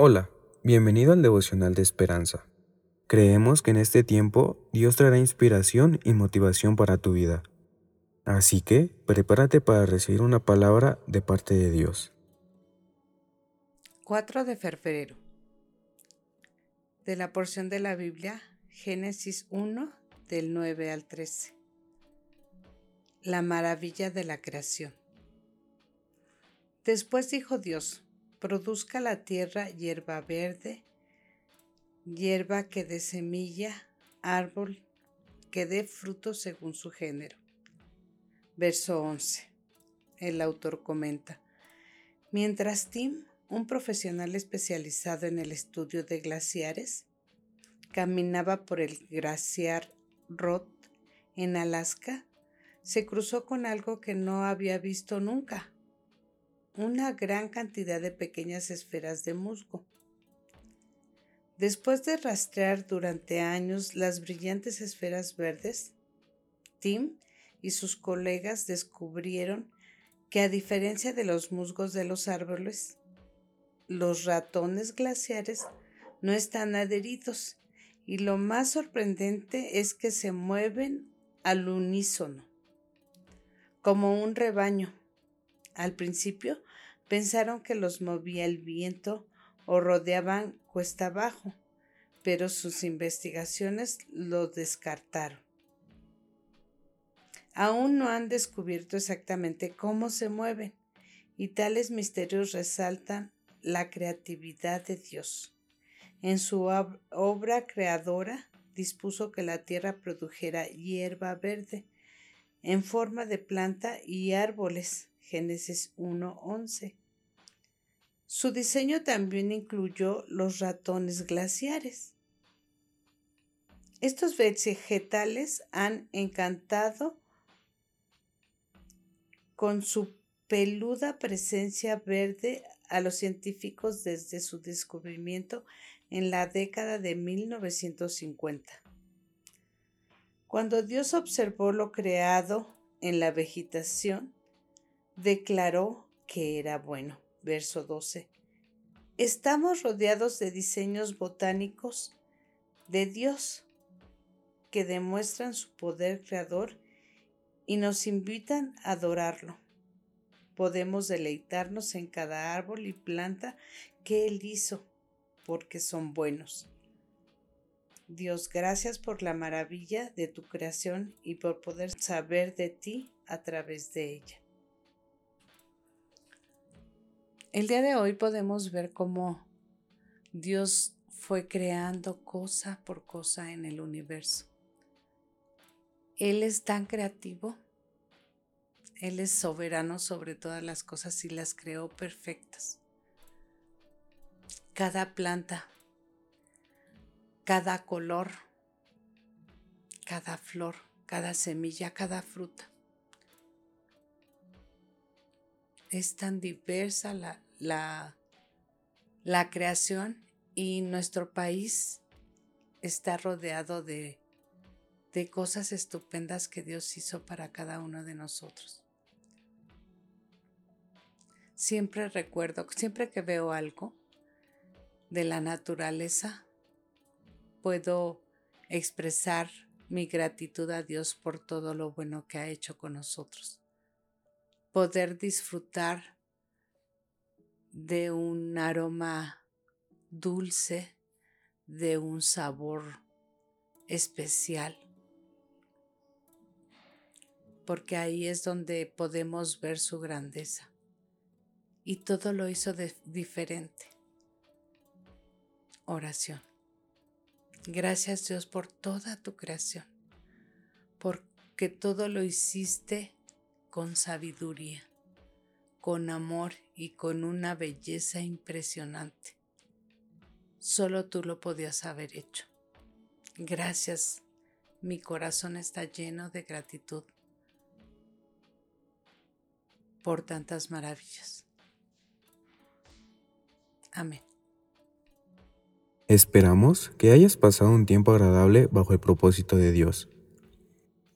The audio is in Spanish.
Hola, bienvenido al devocional de esperanza. Creemos que en este tiempo Dios traerá inspiración y motivación para tu vida. Así que prepárate para recibir una palabra de parte de Dios. 4 de febrero. De la porción de la Biblia, Génesis 1, del 9 al 13. La maravilla de la creación. Después dijo Dios, produzca la tierra hierba verde, hierba que dé semilla, árbol que dé fruto según su género. Verso 11. El autor comenta, mientras Tim, un profesional especializado en el estudio de glaciares, caminaba por el glaciar Roth en Alaska, se cruzó con algo que no había visto nunca una gran cantidad de pequeñas esferas de musgo. Después de rastrear durante años las brillantes esferas verdes, Tim y sus colegas descubrieron que a diferencia de los musgos de los árboles, los ratones glaciares no están adheridos y lo más sorprendente es que se mueven al unísono, como un rebaño. Al principio Pensaron que los movía el viento o rodeaban cuesta abajo, pero sus investigaciones lo descartaron. Aún no han descubierto exactamente cómo se mueven, y tales misterios resaltan la creatividad de Dios. En su obra creadora dispuso que la tierra produjera hierba verde en forma de planta y árboles Génesis 1.11. Su diseño también incluyó los ratones glaciares. Estos vegetales han encantado con su peluda presencia verde a los científicos desde su descubrimiento en la década de 1950. Cuando Dios observó lo creado en la vegetación, declaró que era bueno. Verso 12. Estamos rodeados de diseños botánicos de Dios que demuestran su poder creador y nos invitan a adorarlo. Podemos deleitarnos en cada árbol y planta que Él hizo, porque son buenos. Dios, gracias por la maravilla de tu creación y por poder saber de ti a través de ella. El día de hoy podemos ver cómo Dios fue creando cosa por cosa en el universo. Él es tan creativo, Él es soberano sobre todas las cosas y las creó perfectas. Cada planta, cada color, cada flor, cada semilla, cada fruta es tan diversa la, la, la creación y nuestro país está rodeado de, de cosas estupendas que Dios hizo para cada uno de nosotros. Siempre recuerdo, siempre que veo algo de la naturaleza, puedo expresar mi gratitud a Dios por todo lo bueno que ha hecho con nosotros poder disfrutar de un aroma dulce, de un sabor especial. Porque ahí es donde podemos ver su grandeza. Y todo lo hizo diferente. Oración. Gracias Dios por toda tu creación, porque todo lo hiciste con sabiduría, con amor y con una belleza impresionante. Solo tú lo podías haber hecho. Gracias, mi corazón está lleno de gratitud por tantas maravillas. Amén. Esperamos que hayas pasado un tiempo agradable bajo el propósito de Dios.